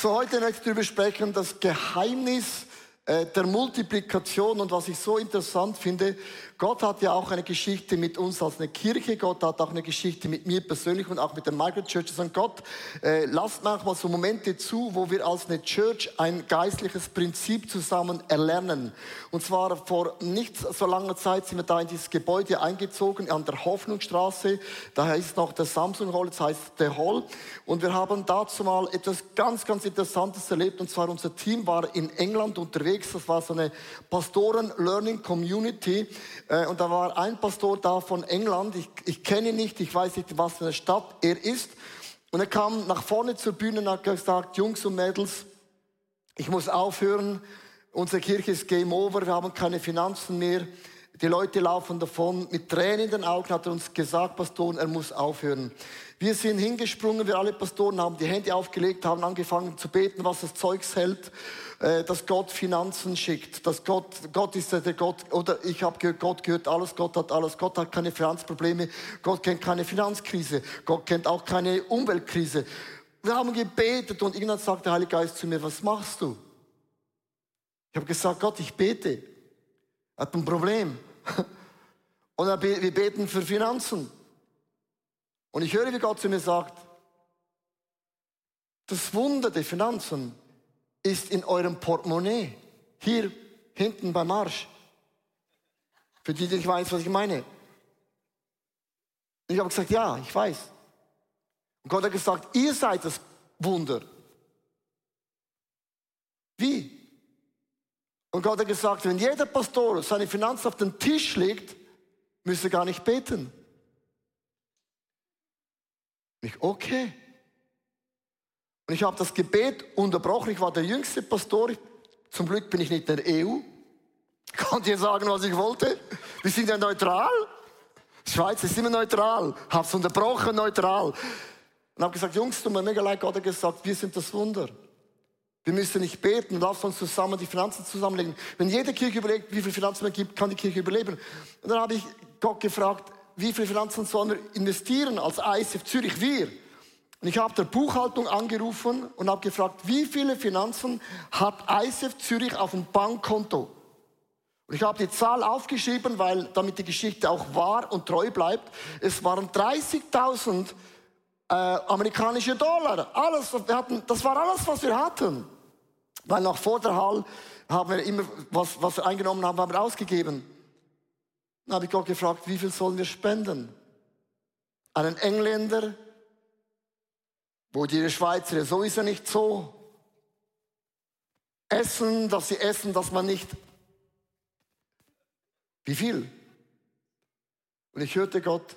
So, heute möchte ich darüber sprechen, das Geheimnis der Multiplikation. Und was ich so interessant finde, Gott hat ja auch eine Geschichte mit uns als eine Kirche, Gott hat auch eine Geschichte mit mir persönlich und auch mit den Migrant Churches. Und Gott äh, lasst manchmal so Momente zu, wo wir als eine Church ein geistliches Prinzip zusammen erlernen. Und zwar vor nicht so langer Zeit sind wir da in dieses Gebäude eingezogen an der Hoffnungsstraße, da heißt noch der Samsung Hall, das heißt der Hall. Und wir haben dazu mal etwas ganz, ganz Interessantes erlebt. Und zwar unser Team war in England unterwegs, das war so eine Pastoren-Learning-Community äh, und da war ein Pastor da von England. Ich, ich kenne ihn nicht, ich weiß nicht, was für eine Stadt er ist. Und er kam nach vorne zur Bühne und hat gesagt, Jungs und Mädels, ich muss aufhören. Unsere Kirche ist Game Over, wir haben keine Finanzen mehr. Die Leute laufen davon. Mit Tränen in den Augen hat er uns gesagt, Pastor, er muss aufhören. Wir sind hingesprungen, wir alle Pastoren haben die Hände aufgelegt, haben angefangen zu beten, was das Zeugs hält. Äh, dass Gott Finanzen schickt, dass Gott, Gott ist der Gott, oder ich habe gehört, Gott gehört alles, Gott hat alles, Gott hat keine Finanzprobleme, Gott kennt keine Finanzkrise, Gott kennt auch keine Umweltkrise. Wir haben gebetet und irgendwann sagt der Heilige Geist zu mir, was machst du? Ich habe gesagt, Gott, ich bete. Er hat ein Problem. Und wir beten für Finanzen. Und ich höre, wie Gott zu mir sagt, das Wunder der Finanzen ist in eurem Portemonnaie. Hier hinten beim Arsch. Für die, die nicht weiß, was ich meine. Und ich habe gesagt, ja, ich weiß. Und Gott hat gesagt, ihr seid das Wunder. Wie? Und Gott hat gesagt, wenn jeder Pastor seine Finanzen auf den Tisch legt, müsste er gar nicht beten. Und ich, okay. Und ich habe das Gebet unterbrochen. Ich war der jüngste Pastor. Zum Glück bin ich nicht in der EU. Ich konnte ihr sagen, was ich wollte. Wir sind ja neutral. Die Schweiz ist immer neutral. Habe es unterbrochen, neutral. Und habe gesagt, Jungs, tut mir mega leid. Gott hat gesagt, wir sind das Wunder. Wir müssen nicht beten, lass uns zusammen die Finanzen zusammenlegen. Wenn jede Kirche überlegt, wie viel Finanzen man gibt, kann die Kirche überleben. Und dann habe ich Gott gefragt, wie viel Finanzen sollen wir investieren als ISF Zürich? Wir. Und ich habe der Buchhaltung angerufen und habe gefragt, wie viele Finanzen hat ISF Zürich auf dem Bankkonto? Und ich habe die Zahl aufgeschrieben, weil damit die Geschichte auch wahr und treu bleibt. Es waren 30.000 äh, amerikanische Dollar. Alles, wir hatten, das war alles, was wir hatten. Weil nach vor der Hall haben wir immer, was, was wir eingenommen haben, haben wir ausgegeben. Dann habe ich Gott gefragt, wie viel sollen wir spenden? Einen Engländer, wo die Schweizer sowieso nicht so essen, dass sie essen, dass man nicht. Wie viel? Und ich hörte Gott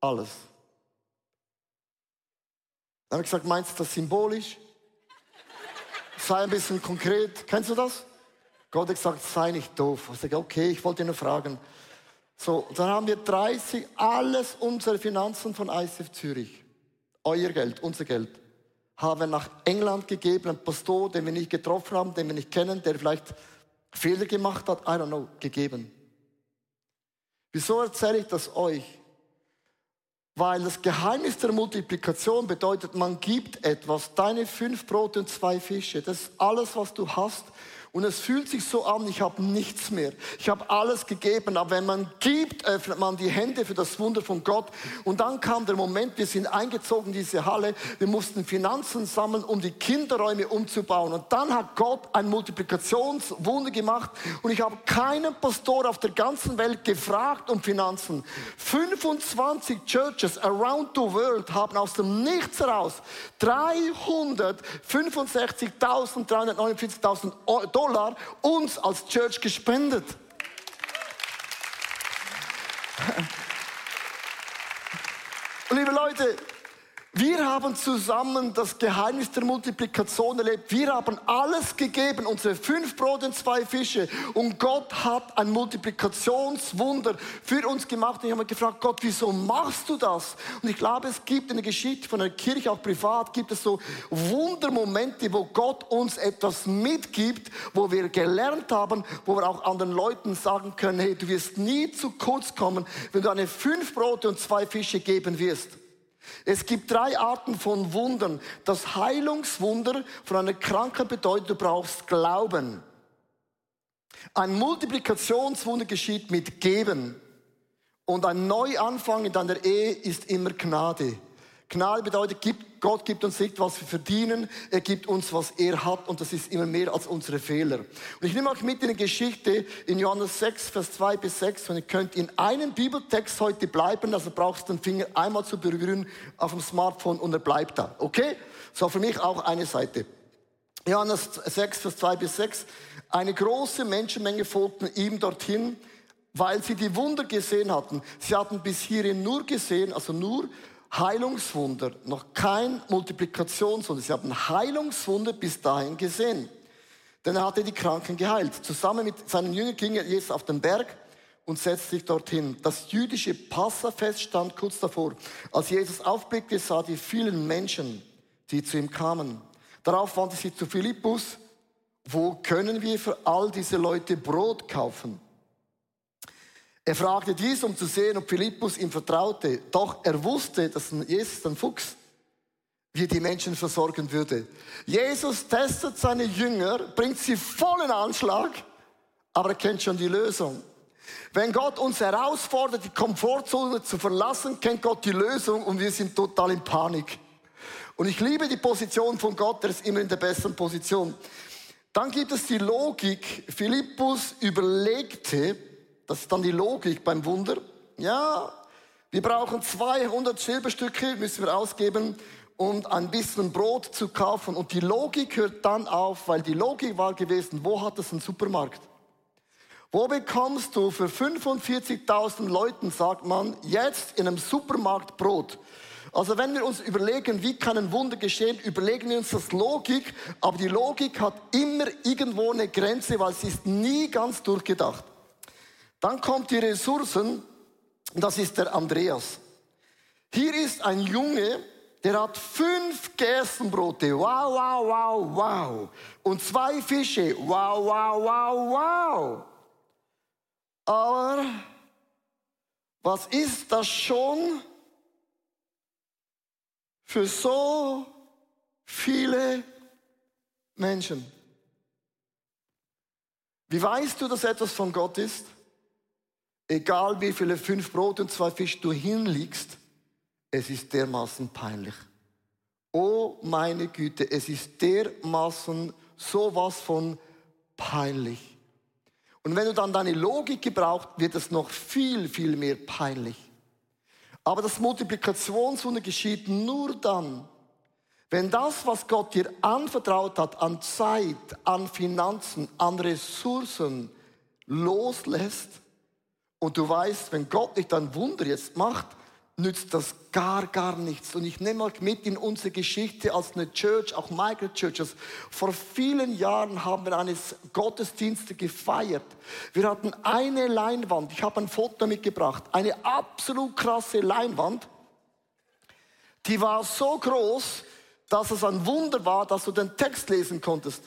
alles. Dann habe ich gesagt, meinst du das symbolisch? Sei ein bisschen konkret. Kennst du das? Gott hat gesagt, sei nicht doof. Ich sage, okay, ich wollte nur fragen. So, dann haben wir 30, alles unsere Finanzen von ICF Zürich euer Geld, unser Geld, haben nach England gegeben, ein Pastor, den wir nicht getroffen haben, den wir nicht kennen, der vielleicht Fehler gemacht hat, I don't know, gegeben. Wieso erzähle ich das euch? Weil das Geheimnis der Multiplikation bedeutet, man gibt etwas, deine fünf Brote und zwei Fische, das ist alles, was du hast und es fühlt sich so an, ich habe nichts mehr. Ich habe alles gegeben, aber wenn man gibt, öffnet man die Hände für das Wunder von Gott. Und dann kam der Moment, wir sind eingezogen in diese Halle, wir mussten Finanzen sammeln, um die Kinderräume umzubauen. Und dann hat Gott ein Multiplikationswunder gemacht und ich habe keinen Pastor auf der ganzen Welt gefragt um Finanzen. 25 Churches around the world haben aus dem Nichts heraus 365.349.000 Dollar Dollar uns als Church gespendet. Liebe Leute, wir haben zusammen das Geheimnis der Multiplikation erlebt. Wir haben alles gegeben, unsere fünf Brote und zwei Fische. Und Gott hat ein Multiplikationswunder für uns gemacht. Und ich habe mich gefragt, Gott, wieso machst du das? Und ich glaube, es gibt in der Geschichte von der Kirche, auch privat, gibt es so Wundermomente, wo Gott uns etwas mitgibt, wo wir gelernt haben, wo wir auch anderen Leuten sagen können, hey, du wirst nie zu kurz kommen, wenn du eine fünf Brote und zwei Fische geben wirst. Es gibt drei Arten von Wundern. Das Heilungswunder von einer Krankheit bedeutet, du brauchst Glauben. Ein Multiplikationswunder geschieht mit Geben. Und ein Neuanfang in deiner Ehe ist immer Gnade. Gnade bedeutet, Gott gibt uns nicht, was wir verdienen, er gibt uns, was er hat und das ist immer mehr als unsere Fehler. Und ich nehme euch mit in eine Geschichte in Johannes 6, Vers 2 bis 6 und ihr könnt in einem Bibeltext heute bleiben, also brauchst du den Finger einmal zu berühren auf dem Smartphone und er bleibt da. Okay? So für mich auch eine Seite. Johannes 6, Vers 2 bis 6. Eine große Menschenmenge folgten ihm dorthin, weil sie die Wunder gesehen hatten. Sie hatten bis hierhin nur gesehen, also nur Heilungswunder, noch kein Multiplikationswunder. Sie haben Heilungswunder bis dahin gesehen. Denn er hatte die Kranken geheilt. Zusammen mit seinen Jüngern ging er jetzt auf den Berg und setzte sich dorthin. Das jüdische Passafest stand kurz davor. Als Jesus aufblickte, sah die vielen Menschen, die zu ihm kamen. Darauf wandte sie zu Philippus, wo können wir für all diese Leute Brot kaufen? Er fragte dies, um zu sehen, ob Philippus ihm vertraute. Doch er wusste, dass Jesus, ein Fuchs, wie die Menschen versorgen würde. Jesus testet seine Jünger, bringt sie voll in Anschlag, aber er kennt schon die Lösung. Wenn Gott uns herausfordert, die Komfortzone zu verlassen, kennt Gott die Lösung und wir sind total in Panik. Und ich liebe die Position von Gott, der ist immer in der besseren Position. Dann gibt es die Logik. Philippus überlegte, das ist dann die Logik beim Wunder. Ja, wir brauchen 200 Silberstücke, müssen wir ausgeben, um ein bisschen Brot zu kaufen. Und die Logik hört dann auf, weil die Logik war gewesen, wo hat es einen Supermarkt? Wo bekommst du für 45.000 Leuten, sagt man, jetzt in einem Supermarkt Brot? Also wenn wir uns überlegen, wie kann ein Wunder geschehen, überlegen wir uns das Logik, aber die Logik hat immer irgendwo eine Grenze, weil sie ist nie ganz durchgedacht. Dann kommt die Ressourcen, das ist der Andreas. Hier ist ein Junge, der hat fünf Gerstenbrote, wow, wow, wow, wow. Und zwei Fische, wow, wow, wow, wow. Aber was ist das schon für so viele Menschen? Wie weißt du, dass etwas von Gott ist? Egal wie viele fünf Brot und zwei Fisch du hinlegst, es ist dermaßen peinlich. Oh meine Güte, es ist dermaßen sowas von peinlich. Und wenn du dann deine Logik gebraucht, wird es noch viel, viel mehr peinlich. Aber das Multiplikationswunder geschieht nur dann, wenn das, was Gott dir anvertraut hat, an Zeit, an Finanzen, an Ressourcen loslässt und du weißt, wenn Gott nicht ein Wunder jetzt macht, nützt das gar, gar nichts. Und ich nehme euch mit in unsere Geschichte als eine Church, auch Michael Churches. Vor vielen Jahren haben wir eines Gottesdienste gefeiert. Wir hatten eine Leinwand. Ich habe ein Foto mitgebracht. Eine absolut krasse Leinwand. Die war so groß, dass es ein Wunder war, dass du den Text lesen konntest.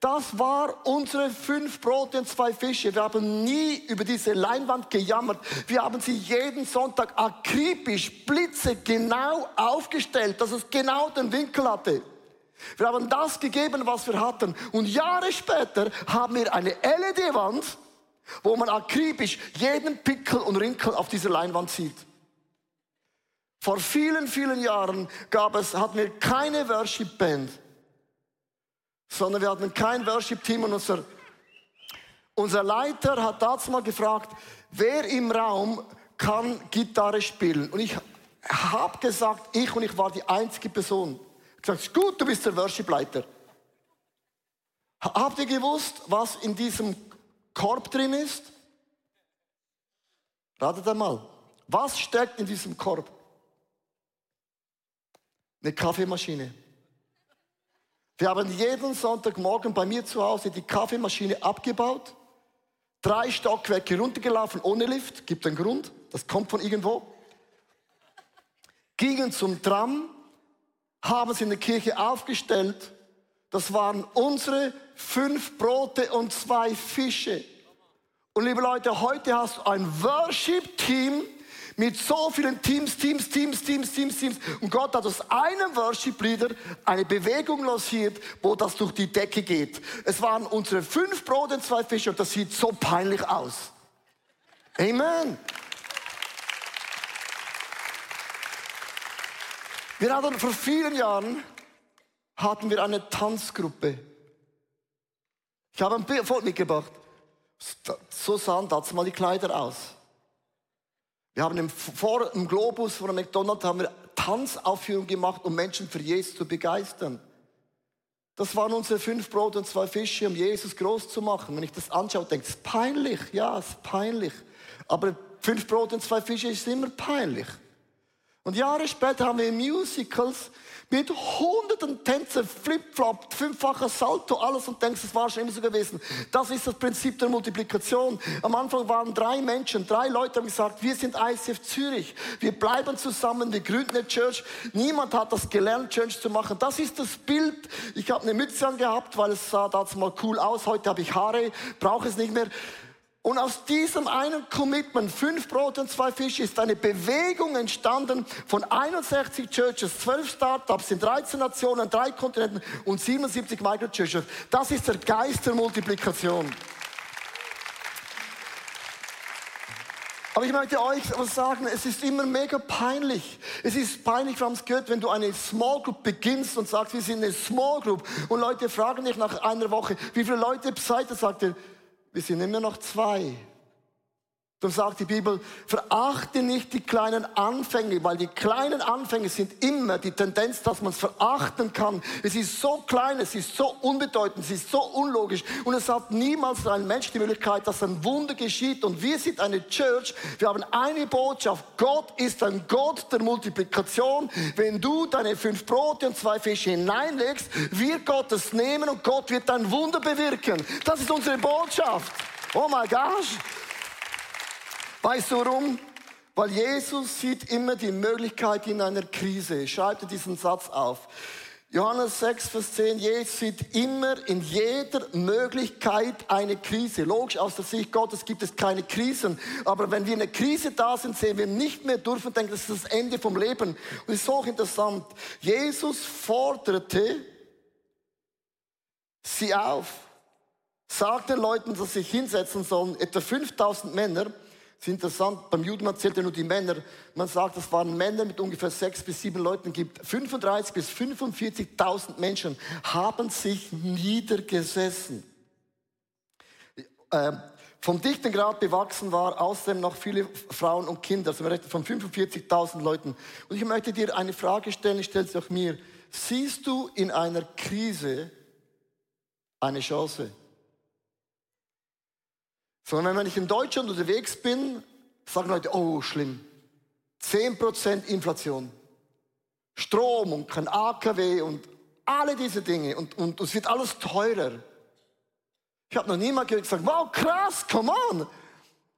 Das war unsere fünf Brote und zwei Fische. Wir haben nie über diese Leinwand gejammert. Wir haben sie jeden Sonntag akribisch, blitzegenau aufgestellt, dass es genau den Winkel hatte. Wir haben das gegeben, was wir hatten. Und Jahre später haben wir eine LED-Wand, wo man akribisch jeden Pickel und Rinkel auf dieser Leinwand sieht. Vor vielen, vielen Jahren gab es, hatten wir keine Worship-Band sondern wir hatten kein Worship-Team und unser, unser Leiter hat dazu mal gefragt, wer im Raum kann Gitarre spielen? Und ich habe gesagt, ich und ich war die einzige Person. Ich gesagt, gut, du bist der Worship-Leiter. Habt ihr gewusst, was in diesem Korb drin ist? Ratet einmal. Was steckt in diesem Korb? Eine Kaffeemaschine. Wir haben jeden Sonntagmorgen bei mir zu Hause die Kaffeemaschine abgebaut, drei Stockwerke runtergelaufen ohne Lift, gibt einen Grund, das kommt von irgendwo. Gingen zum Tram, haben sie in der Kirche aufgestellt. Das waren unsere fünf Brote und zwei Fische. Und liebe Leute, heute hast du ein Worship-Team, Mit so vielen Teams, Teams, Teams, Teams, Teams, Teams. Und Gott hat aus einem Worship-Leader eine Bewegung lanciert, wo das durch die Decke geht. Es waren unsere fünf Brot und zwei Fische und das sieht so peinlich aus. Amen. Wir hatten vor vielen Jahren hatten wir eine Tanzgruppe. Ich habe ein Bild mitgebracht. So sahen dazu mal die Kleider aus. Wir haben im, vor, im Globus von McDonald's haben wir Tanzaufführungen gemacht, um Menschen für Jesus zu begeistern. Das waren unsere fünf Brot und zwei Fische, um Jesus groß zu machen. Wenn ich das anschaue, denke ich, es ist peinlich. Ja, es ist peinlich. Aber fünf Brot und zwei Fische ist immer peinlich. Und Jahre später haben wir Musicals mit hunderten Tänzen, Flip-Flop, fünffacher Salto, alles und denkst, es war schon immer so gewesen. Das ist das Prinzip der Multiplikation. Am Anfang waren drei Menschen, drei Leute haben gesagt, wir sind ICF Zürich, wir bleiben zusammen, wir gründen eine Church. Niemand hat das gelernt, Church zu machen. Das ist das Bild. Ich habe eine Mütze angehabt, weil es sah damals mal cool aus. Heute habe ich Haare, brauche es nicht mehr. Und aus diesem einen Commitment, fünf Brot und zwei Fische, ist eine Bewegung entstanden von 61 Churches, 12 Startups in 13 Nationen, drei Kontinenten und 77 Microchurches. Das ist der Geist der Multiplikation. Aber ich möchte euch was sagen, es ist immer mega peinlich. Es ist peinlich, wir haben es gehört, wenn du eine Small Group beginnst und sagst, wir sind eine Small Group und Leute fragen dich nach einer Woche, wie viele Leute seid ihr, sagt ihr, wir sind immer noch zwei. Dann sagt die Bibel, verachte nicht die kleinen Anfänge, weil die kleinen Anfänge sind immer die Tendenz, dass man es verachten kann. Es ist so klein, es ist so unbedeutend, es ist so unlogisch und es hat niemals ein Mensch die Möglichkeit, dass ein Wunder geschieht. Und wir sind eine Church, wir haben eine Botschaft. Gott ist ein Gott der Multiplikation. Wenn du deine fünf Brote und zwei Fische hineinlegst, wird Gott es nehmen und Gott wird ein Wunder bewirken. Das ist unsere Botschaft. Oh my gosh. Weißt du warum? Weil Jesus sieht immer die Möglichkeit in einer Krise. Schreib dir diesen Satz auf. Johannes 6, Vers 10, Jesus sieht immer in jeder Möglichkeit eine Krise. Logisch, aus der Sicht Gottes gibt es keine Krisen. Aber wenn wir in einer Krise da sind, sehen wir nicht mehr durch und denken, das ist das Ende vom Leben. Und es ist so interessant. Jesus forderte sie auf, sagte den Leuten, dass sie sich hinsetzen sollen, etwa 5000 Männer, es ist interessant, beim Judentum zählt er nur die Männer. Man sagt, es waren Männer mit ungefähr sechs bis sieben Leuten gibt. 35 bis 45.000 Menschen haben sich niedergesessen. Äh, vom dichten Grad bewachsen war außerdem noch viele Frauen und Kinder, also von 45.000 Leuten. Und ich möchte dir eine Frage stellen, ich stelle sie auch mir. Siehst du in einer Krise eine Chance? Sondern wenn ich in Deutschland unterwegs bin, sagen Leute, oh, schlimm. 10% Inflation. Strom und kein AKW und alle diese Dinge. Und, und, es wird alles teurer. Ich habe noch niemand gesagt, wow, krass, come on.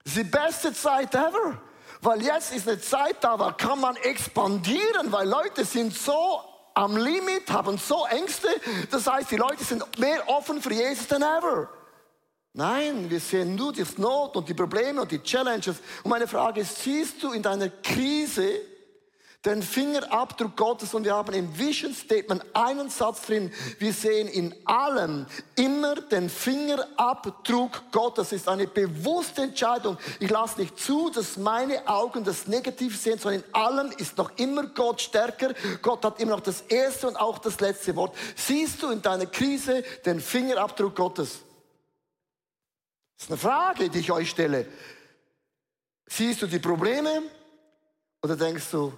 Die beste Zeit ever. Weil jetzt ist eine Zeit da, da kann man expandieren, weil Leute sind so am Limit, haben so Ängste. Das heißt, die Leute sind mehr offen für Jesus denn ever. Nein, wir sehen nur die Not und die Probleme und die Challenges. Und meine Frage ist, siehst du in deiner Krise den Fingerabdruck Gottes? Und wir haben im Vision Statement einen Satz drin. Wir sehen in allem immer den Fingerabdruck Gottes. Das ist eine bewusste Entscheidung. Ich lasse nicht zu, dass meine Augen das Negativ sehen, sondern in allem ist noch immer Gott stärker. Gott hat immer noch das erste und auch das letzte Wort. Siehst du in deiner Krise den Fingerabdruck Gottes? Das ist eine Frage, die ich euch stelle. Siehst du die Probleme oder denkst du,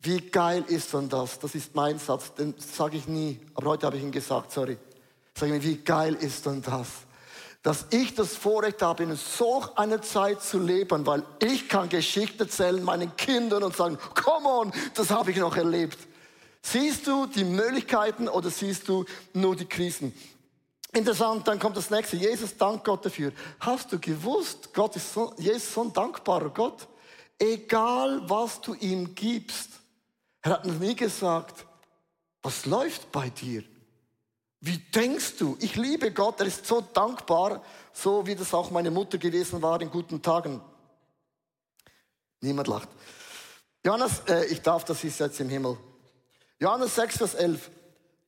wie geil ist denn das? Das ist mein Satz, den sage ich nie, aber heute habe ich ihn gesagt, sorry. Sag mir, wie geil ist denn das? Dass ich das Vorrecht habe, in so einer Zeit zu leben, weil ich kann Geschichten erzählen meinen Kindern und sagen, come on, das habe ich noch erlebt. Siehst du die Möglichkeiten oder siehst du nur die Krisen? Interessant, dann kommt das nächste. Jesus, dank Gott dafür. Hast du gewusst, Gott ist so, Jesus so ein dankbarer Gott? Egal, was du ihm gibst. Er hat noch nie gesagt, was läuft bei dir? Wie denkst du? Ich liebe Gott, er ist so dankbar, so wie das auch meine Mutter gewesen war in guten Tagen. Niemand lacht. Johannes, äh, ich darf, das ist jetzt im Himmel. Johannes 6, Vers 11.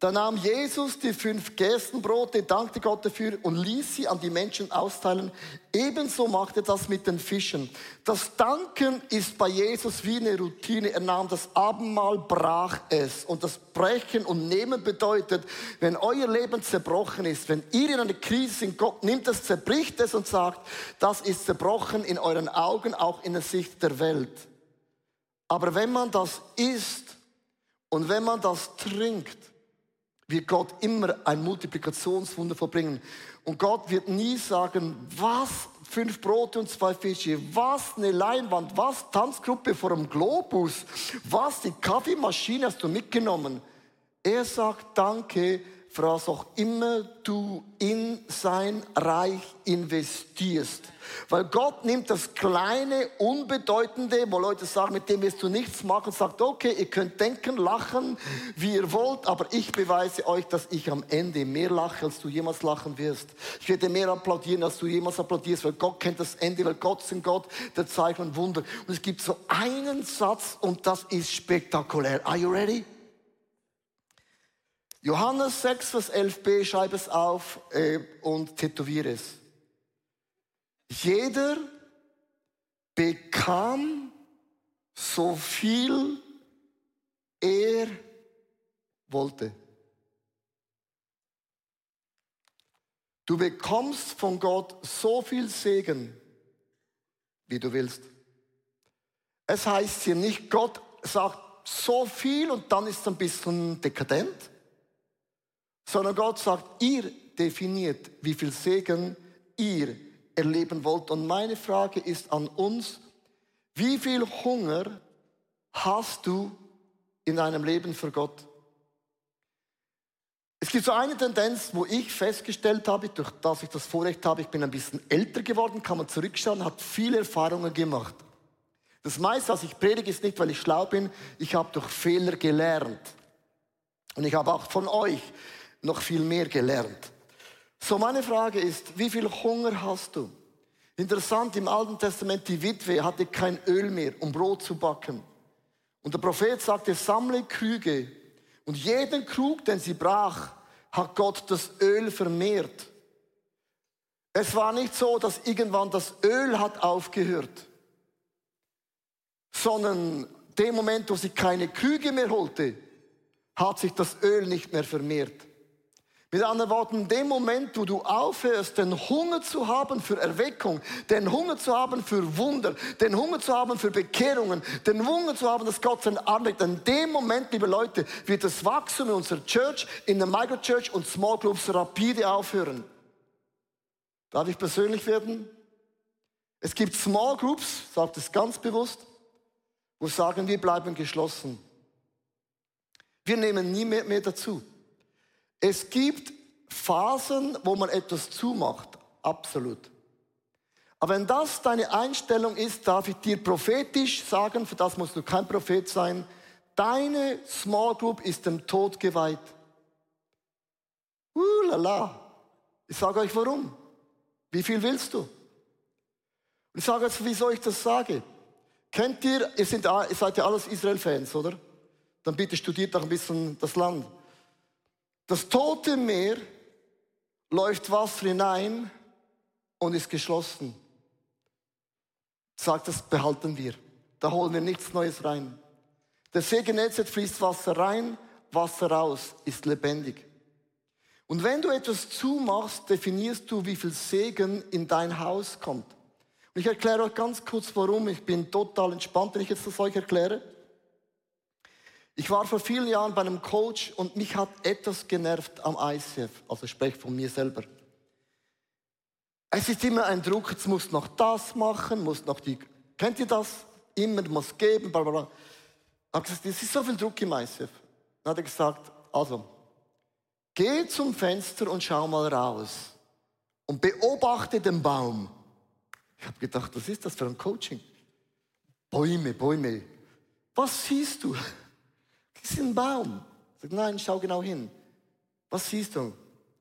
Da nahm Jesus die fünf Gerstenbrote, dankte Gott dafür und ließ sie an die Menschen austeilen. Ebenso machte das mit den Fischen. Das Danken ist bei Jesus wie eine Routine. Er nahm das Abendmahl, brach es. Und das Brechen und Nehmen bedeutet, wenn euer Leben zerbrochen ist, wenn ihr in einer Krise sind, Gott nimmt es, zerbricht es und sagt, das ist zerbrochen in euren Augen, auch in der Sicht der Welt. Aber wenn man das isst und wenn man das trinkt, wird Gott immer ein Multiplikationswunder verbringen. Und Gott wird nie sagen, was, fünf Brote und zwei Fische, was, eine Leinwand, was, Tanzgruppe vor dem Globus, was, die Kaffeemaschine hast du mitgenommen. Er sagt, danke, was auch immer du in sein Reich investierst. Weil Gott nimmt das kleine, unbedeutende, wo Leute sagen, mit dem wirst du nichts machen, sagt, okay, ihr könnt denken, lachen, wie ihr wollt, aber ich beweise euch, dass ich am Ende mehr lache, als du jemals lachen wirst. Ich werde mehr applaudieren, als du jemals applaudierst, weil Gott kennt das Ende, weil Gott ist ein Gott, der Zeichen und Wunder. Und es gibt so einen Satz und das ist spektakulär. Are you ready? Johannes 6, Vers 11b, schreibe es auf äh, und tätowiere es. Jeder bekam so viel er wollte. Du bekommst von Gott so viel Segen, wie du willst. Es heißt hier nicht, Gott sagt so viel und dann ist es ein bisschen dekadent sondern Gott sagt, ihr definiert, wie viel Segen ihr erleben wollt. Und meine Frage ist an uns, wie viel Hunger hast du in deinem Leben für Gott? Es gibt so eine Tendenz, wo ich festgestellt habe, durch das ich das Vorrecht habe, ich bin ein bisschen älter geworden, kann man zurückschauen, hat viele Erfahrungen gemacht. Das meiste, was ich predige, ist nicht, weil ich schlau bin, ich habe durch Fehler gelernt. Und ich habe auch von euch noch viel mehr gelernt. So, meine Frage ist, wie viel Hunger hast du? Interessant, im Alten Testament, die Witwe hatte kein Öl mehr, um Brot zu backen. Und der Prophet sagte, sammle Krüge. Und jeden Krug, den sie brach, hat Gott das Öl vermehrt. Es war nicht so, dass irgendwann das Öl hat aufgehört, sondern dem Moment, wo sie keine Krüge mehr holte, hat sich das Öl nicht mehr vermehrt. Mit anderen Worten, in dem Moment, wo du aufhörst, den Hunger zu haben für Erweckung, den Hunger zu haben für Wunder, den Hunger zu haben für Bekehrungen, den Hunger zu haben, dass Gott sein Arm legt, in dem Moment, liebe Leute, wird das Wachstum in unserer Church, in der Microchurch und Small Groups rapide aufhören. Darf ich persönlich werden? Es gibt Small Groups, sagt es ganz bewusst, wo sagen, wir bleiben geschlossen. Wir nehmen nie mehr, mehr dazu. Es gibt Phasen, wo man etwas zumacht, absolut. Aber wenn das deine Einstellung ist, darf ich dir prophetisch sagen, für das musst du kein Prophet sein, deine Small Group ist dem Tod geweiht. Uh, lala. Ich sage euch warum. Wie viel willst du? Und ich sage jetzt, wieso ich das sage. Kennt ihr, ihr, sind, ihr seid ja alles Israel-Fans, oder? Dann bitte studiert doch ein bisschen das Land. Das tote Meer läuft Wasser hinein und ist geschlossen. Sagt, das behalten wir. Da holen wir nichts Neues rein. Der See Genezet fließt Wasser rein, Wasser raus, ist lebendig. Und wenn du etwas zumachst, definierst du, wie viel Segen in dein Haus kommt. Und ich erkläre euch ganz kurz, warum. Ich bin total entspannt, wenn ich jetzt das euch erkläre. Ich war vor vielen Jahren bei einem Coach und mich hat etwas genervt am ICF. Also ich spreche von mir selber. Es ist immer ein Druck, jetzt musst noch das machen, musst noch die, kennt ihr das? Immer, du musst geben, bla bla bla. Ich gesagt, es ist so viel Druck im ICF. Dann hat er gesagt, also, geh zum Fenster und schau mal raus und beobachte den Baum. Ich habe gedacht, was ist das für ein Coaching? Bäume, Bäume. Was siehst du? Das ist ein Baum. Sag, nein, schau genau hin. Was siehst du?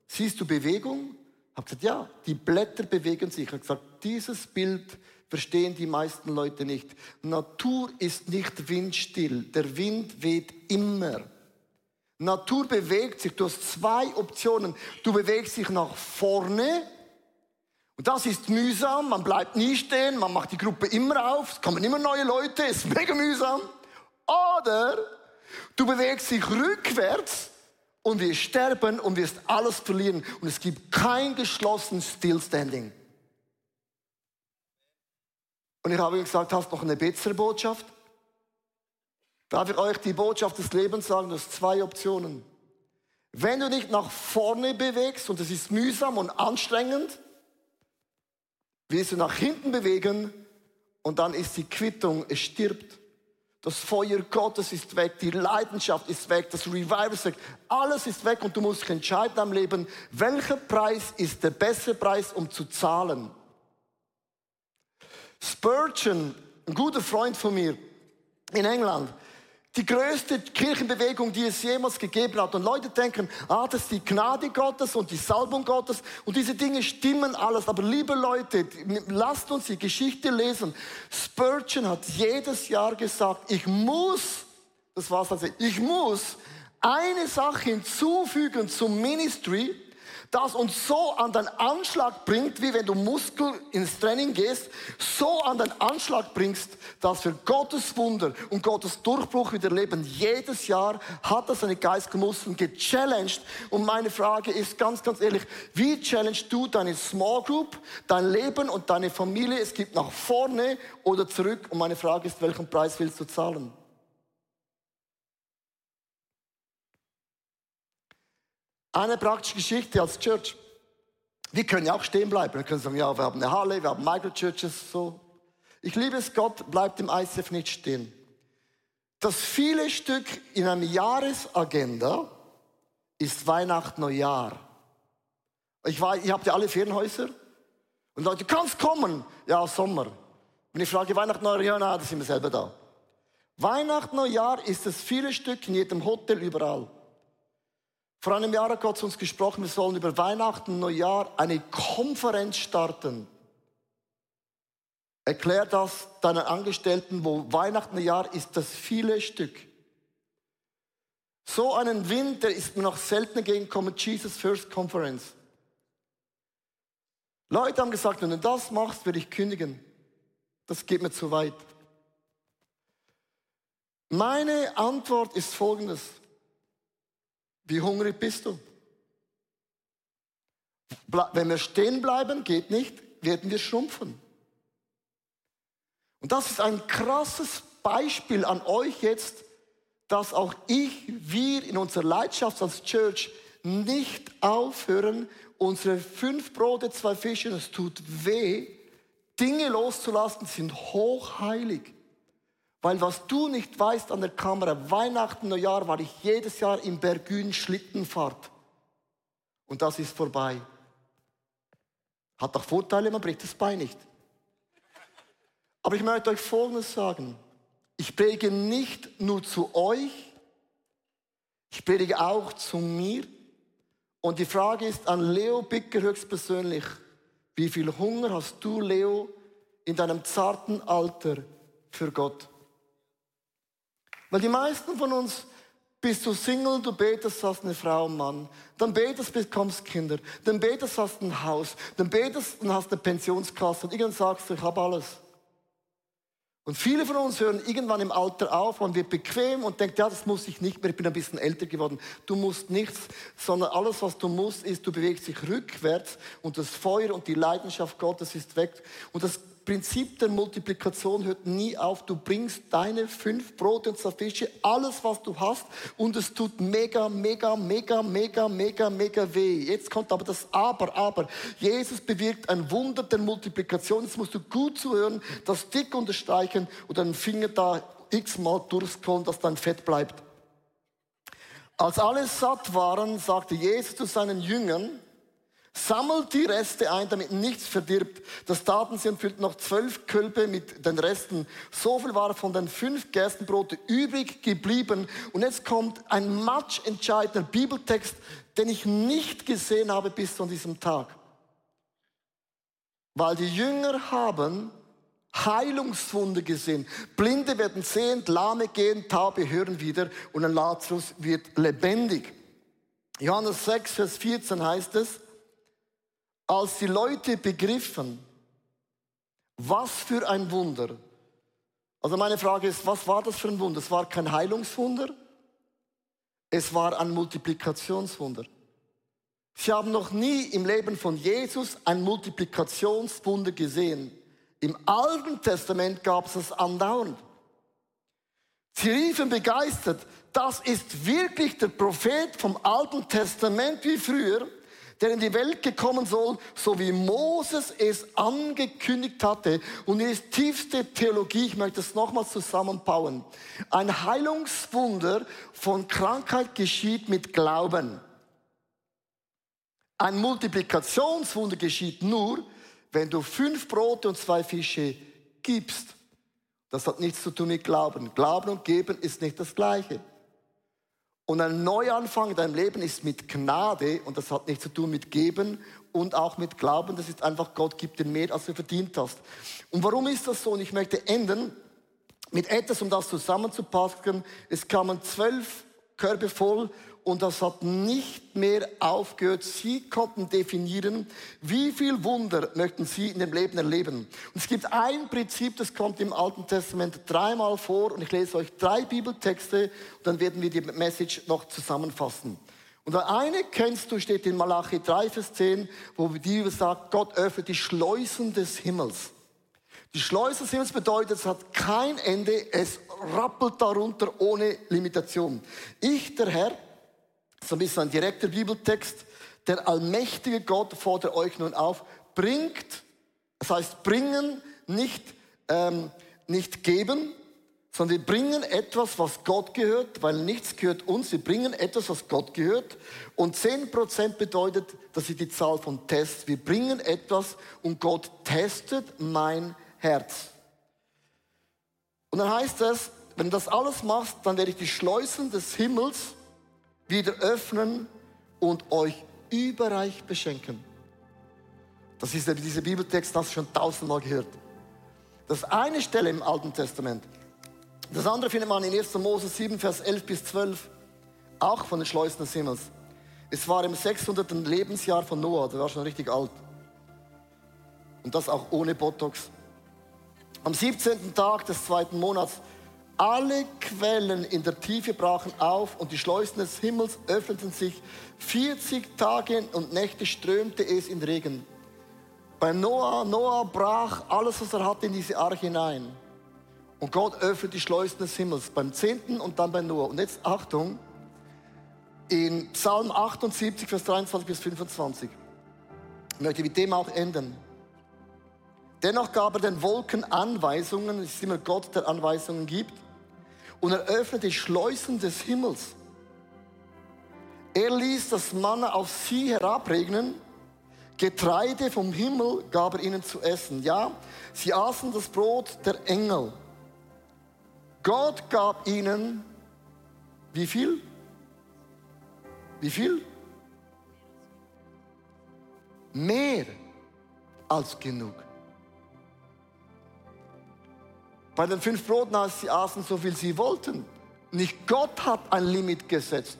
Siehst du Bewegung? habe gesagt, ja, die Blätter bewegen sich. Ich habe gesagt, dieses Bild verstehen die meisten Leute nicht. Natur ist nicht windstill. Der Wind weht immer. Natur bewegt sich. Du hast zwei Optionen. Du bewegst dich nach vorne. Und das ist mühsam. Man bleibt nie stehen. Man macht die Gruppe immer auf. Es kommen immer neue Leute. Es ist mega mühsam. Oder du bewegst dich rückwärts und wir sterben und wirst alles verlieren. Und es gibt kein geschlossenes Stillstanding. Und ich habe gesagt, hast du noch eine bessere Botschaft? Darf ich euch die Botschaft des Lebens sagen? Du hast zwei Optionen. Wenn du dich nach vorne bewegst und es ist mühsam und anstrengend, wirst du nach hinten bewegen und dann ist die Quittung, es stirbt. Das Feuer Gottes ist weg, die Leidenschaft ist weg, das Revival ist weg. Alles ist weg und du musst dich entscheiden am Leben, welcher Preis ist der beste Preis, um zu zahlen. Spurgeon, ein guter Freund von mir in England, die größte Kirchenbewegung, die es jemals gegeben hat. Und Leute denken, ah, das ist die Gnade Gottes und die Salbung Gottes. Und diese Dinge stimmen alles. Aber liebe Leute, lasst uns die Geschichte lesen. Spurgeon hat jedes Jahr gesagt, ich muss, das war's also, ich muss eine Sache hinzufügen zum Ministry, das uns so an den Anschlag bringt, wie wenn du Muskel ins Training gehst, so an den Anschlag bringst, dass wir Gottes Wunder und Gottes Durchbruch wieder leben. Jedes Jahr hat er seine Geistmuskeln gechallenged. Und meine Frage ist ganz, ganz ehrlich, wie challengest du deine Small Group, dein Leben und deine Familie? Es gibt nach vorne oder zurück. Und meine Frage ist, welchen Preis willst du zahlen? Eine praktische Geschichte als Church. Wir können ja auch stehen bleiben. Wir können sagen, ja, wir haben eine Halle, wir haben Microchurches, so. Ich liebe es, Gott bleibt im ICF nicht stehen. Das viele Stück in einer Jahresagenda ist Weihnachten, Neujahr. Ich weiß, ihr habt ja alle Ferienhäuser. Und Leute, du kannst kommen. Ja, Sommer. Wenn ich frage, Weihnachten, Neujahr, ja, na, da sind wir selber da. Weihnachten, Neujahr ist das viele Stück in jedem Hotel, überall. Vor einem Jahr hat Gott zu uns gesprochen, wir sollen über Weihnachten, Neujahr eine Konferenz starten. Erklär das deinen Angestellten, wo Weihnachten, Neujahr ist das viele Stück. So einen Wind, der ist mir noch selten entgegengekommen, Jesus First Conference. Leute haben gesagt, wenn du das machst, werde ich kündigen. Das geht mir zu weit. Meine Antwort ist folgendes. Wie hungrig bist du? Wenn wir stehen bleiben, geht nicht, werden wir schrumpfen. Und das ist ein krasses Beispiel an euch jetzt, dass auch ich, wir in unserer Leidenschaft als Church nicht aufhören, unsere fünf Brote, zwei Fische, es tut weh, Dinge loszulassen, sind hochheilig. Weil was du nicht weißt an der Kamera, Weihnachten, Neujahr war ich jedes Jahr im Bergün Schlittenfahrt. Und das ist vorbei. Hat doch Vorteile, man bricht das Bein nicht. Aber ich möchte euch Folgendes sagen. Ich predige nicht nur zu euch, ich predige auch zu mir. Und die Frage ist an Leo Bicker höchstpersönlich, wie viel Hunger hast du, Leo, in deinem zarten Alter für Gott? Weil die meisten von uns bist du Single, du betest, hast eine Frau und Mann. Dann betest, bekommst Kinder. Dann betest, hast ein Haus. Dann betest und hast eine Pensionskasse. Und irgendwann sagst du, ich habe alles. Und viele von uns hören irgendwann im Alter auf, man wird bequem und denkt, ja, das muss ich nicht mehr, ich bin ein bisschen älter geworden. Du musst nichts, sondern alles, was du musst, ist, du bewegst dich rückwärts und das Feuer und die Leidenschaft Gottes ist weg. Und das Prinzip der Multiplikation hört nie auf. Du bringst deine fünf Brote und zwei Fische, alles, was du hast, und es tut mega, mega, mega, mega, mega, mega weh. Jetzt kommt aber das Aber, aber. Jesus bewirkt ein Wunder der Multiplikation. Jetzt musst du gut zuhören, das dick unterstreichen und deinen Finger da x-mal durchscrollen, dass dein Fett bleibt. Als alle satt waren, sagte Jesus zu seinen Jüngern, Sammelt die Reste ein, damit nichts verdirbt. Das taten sie und füllten noch zwölf Kölbe mit den Resten. So viel war von den fünf Gerstenbrote übrig geblieben. Und jetzt kommt ein matchentscheidender Bibeltext, den ich nicht gesehen habe bis zu diesem Tag. Weil die Jünger haben Heilungswunder gesehen. Blinde werden sehend, Lahme gehen, Taube hören wieder und ein Lazarus wird lebendig. Johannes 6, Vers 14 heißt es, als die Leute begriffen, was für ein Wunder. Also meine Frage ist, was war das für ein Wunder? Es war kein Heilungswunder, es war ein Multiplikationswunder. Sie haben noch nie im Leben von Jesus ein Multiplikationswunder gesehen. Im Alten Testament gab es das andauernd. Sie riefen begeistert, das ist wirklich der Prophet vom Alten Testament wie früher, der in die Welt gekommen soll, so wie Moses es angekündigt hatte. Und hier ist tiefste Theologie, ich möchte es nochmals zusammenbauen. Ein Heilungswunder von Krankheit geschieht mit Glauben. Ein Multiplikationswunder geschieht nur, wenn du fünf Brote und zwei Fische gibst. Das hat nichts zu tun mit Glauben. Glauben und Geben ist nicht das Gleiche. Und ein Neuanfang in deinem Leben ist mit Gnade und das hat nichts zu tun mit Geben und auch mit Glauben. Das ist einfach, Gott gibt dir mehr, als du verdient hast. Und warum ist das so? Und ich möchte enden mit etwas, um das zusammenzupacken. Es kamen zwölf Körbe voll und das hat nicht mehr aufgehört. Sie konnten definieren, wie viel Wunder möchten Sie in dem Leben erleben. Und es gibt ein Prinzip, das kommt im Alten Testament dreimal vor und ich lese euch drei Bibeltexte und dann werden wir die Message noch zusammenfassen. Und der eine kennst du, steht in Malachi 3, Vers 10, wo die sagt, Gott öffnet die Schleusen des Himmels. Die Schleuse des Himmels bedeutet, es hat kein Ende, es rappelt darunter ohne Limitation. Ich, der Herr, so ein bisschen ein direkter Bibeltext. Der allmächtige Gott fordert euch nun auf, bringt, das heißt bringen, nicht, ähm, nicht geben, sondern wir bringen etwas, was Gott gehört, weil nichts gehört uns. Wir bringen etwas, was Gott gehört. Und 10% bedeutet, das ist die Zahl von Tests. Wir bringen etwas und Gott testet mein Herz. Und dann heißt es, wenn du das alles machst, dann werde ich die Schleusen des Himmels wieder öffnen und euch überreich beschenken. Das ist dieser Bibeltext, das schon tausendmal gehört. Das eine Stelle im Alten Testament. Das andere findet man in 1. Mose 7, Vers 11 bis 12, auch von den Schleusen des Himmels. Es war im 600. Lebensjahr von Noah, der war schon richtig alt. Und das auch ohne Botox. Am 17. Tag des zweiten Monats alle Quellen in der Tiefe brachen auf und die Schleusen des Himmels öffneten sich. 40 Tage und Nächte strömte es in Regen. Bei Noah, Noah brach alles, was er hatte, in diese Arche hinein. Und Gott öffnet die Schleusen des Himmels beim 10. und dann bei Noah. Und jetzt Achtung, in Psalm 78, Vers 23 bis 25. Ich möchte mit dem auch enden. Dennoch gab er den Wolken Anweisungen, es ist immer Gott, der Anweisungen gibt und er öffnete Schleusen des Himmels. Er ließ das Manna auf sie herabregnen. Getreide vom Himmel gab er ihnen zu essen. Ja, sie aßen das Brot der Engel. Gott gab ihnen wie viel? Wie viel? Mehr als genug. Bei den fünf Broten, sie aßen, so viel sie wollten. Nicht Gott hat ein Limit gesetzt.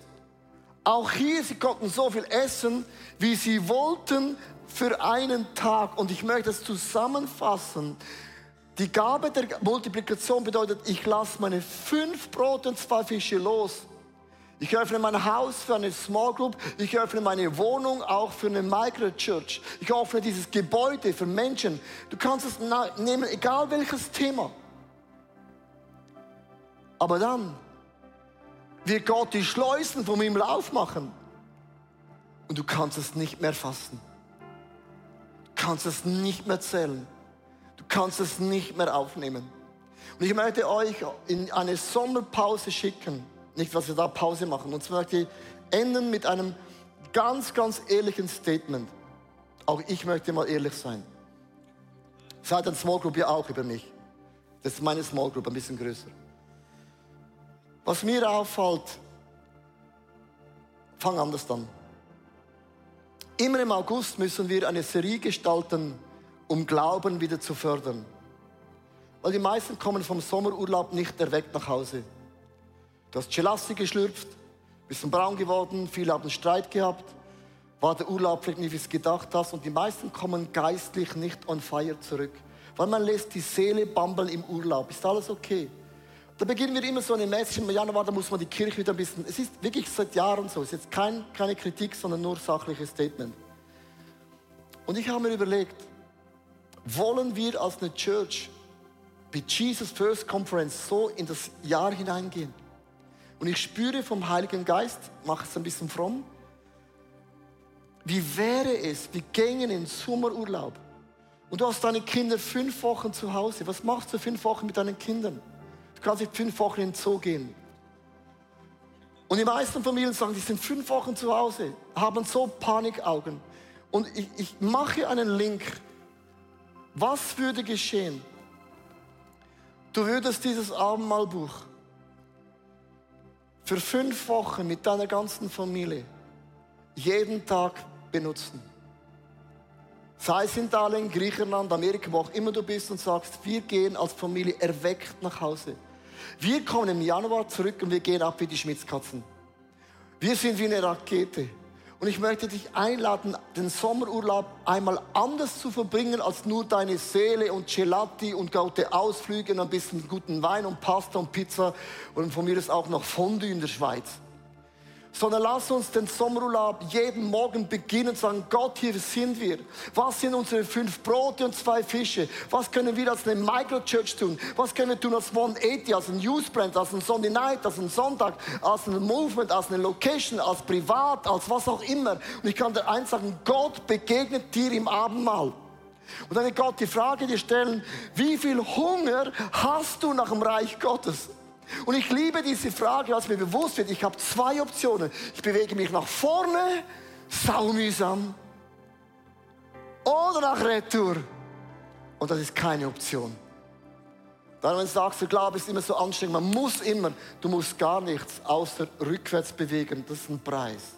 Auch hier, sie konnten so viel essen, wie sie wollten für einen Tag. Und ich möchte es zusammenfassen. Die Gabe der Multiplikation bedeutet, ich lasse meine fünf Brote und zwei Fische los. Ich öffne mein Haus für eine Small Group. Ich öffne meine Wohnung auch für eine Microchurch. Ich öffne dieses Gebäude für Menschen. Du kannst es nehmen, egal welches Thema. Aber dann wird Gott die Schleusen vom Himmel aufmachen und du kannst es nicht mehr fassen. Du kannst es nicht mehr zählen. Du kannst es nicht mehr aufnehmen. Und ich möchte euch in eine Sommerpause schicken. Nicht, dass wir da Pause machen. Und zwar möchte ich enden mit einem ganz, ganz ehrlichen Statement. Auch ich möchte mal ehrlich sein. Seid ein Small Group ja auch über mich. Das ist meine Small Group, ein bisschen größer. Was mir auffällt, fang anders an. Immer im August müssen wir eine Serie gestalten, um Glauben wieder zu fördern. Weil die meisten kommen vom Sommerurlaub nicht erweckt nach Hause. Du hast Gelassi geschlürft, bist braun geworden, viele haben Streit gehabt, war der Urlaub vielleicht nicht, wie es gedacht hast und die meisten kommen geistlich nicht on fire zurück. Weil man lässt die Seele bambeln im Urlaub. Ist alles okay? Da beginnen wir immer so eine Message im Januar, da muss man die Kirche wieder ein bisschen. Es ist wirklich seit Jahren so. Es ist jetzt kein, keine Kritik, sondern nur sachliches Statement. Und ich habe mir überlegt, wollen wir als eine Church mit Jesus First Conference so in das Jahr hineingehen? Und ich spüre vom Heiligen Geist, mache es ein bisschen fromm, wie wäre es, wir gingen in Sommerurlaub und du hast deine Kinder fünf Wochen zu Hause. Was machst du fünf Wochen mit deinen Kindern? Du kannst nicht fünf Wochen in den Zoo gehen. Und die meisten Familien sagen, die sind fünf Wochen zu Hause, haben so Panikaugen. Und ich, ich mache einen Link. Was würde geschehen? Du würdest dieses Abendmahlbuch für fünf Wochen mit deiner ganzen Familie jeden Tag benutzen. Sei es in Italien, Griechenland, Amerika, wo auch immer du bist und sagst, wir gehen als Familie erweckt nach Hause. Wir kommen im Januar zurück und wir gehen ab wie die Schmitzkatzen. Wir sind wie eine Rakete. Und ich möchte dich einladen, den Sommerurlaub einmal anders zu verbringen, als nur deine Seele und Gelati und gute Ausflüge und ein bisschen guten Wein und Pasta und Pizza und von mir ist auch noch Fondue in der Schweiz sondern lass uns den Sommerurlaub jeden Morgen beginnen und sagen, Gott, hier sind wir. Was sind unsere fünf Brote und zwei Fische? Was können wir als eine Microchurch tun? Was können wir tun als 180, als ein Youth Brand, als ein Sunday Night, als ein Sonntag, als ein Movement, als eine Location, als privat, als was auch immer. Und ich kann dir eins sagen, Gott begegnet dir im Abendmahl. Und dann wird Gott die Frage dir stellen, wie viel Hunger hast du nach dem Reich Gottes? Und ich liebe diese Frage, als mir bewusst wird, ich habe zwei Optionen. Ich bewege mich nach vorne, saumühsam, oder nach Retour. Und das ist keine Option. Weil wenn du sagst, der Glaube ist immer so anstrengend, man muss immer, du musst gar nichts außer rückwärts bewegen, das ist ein Preis.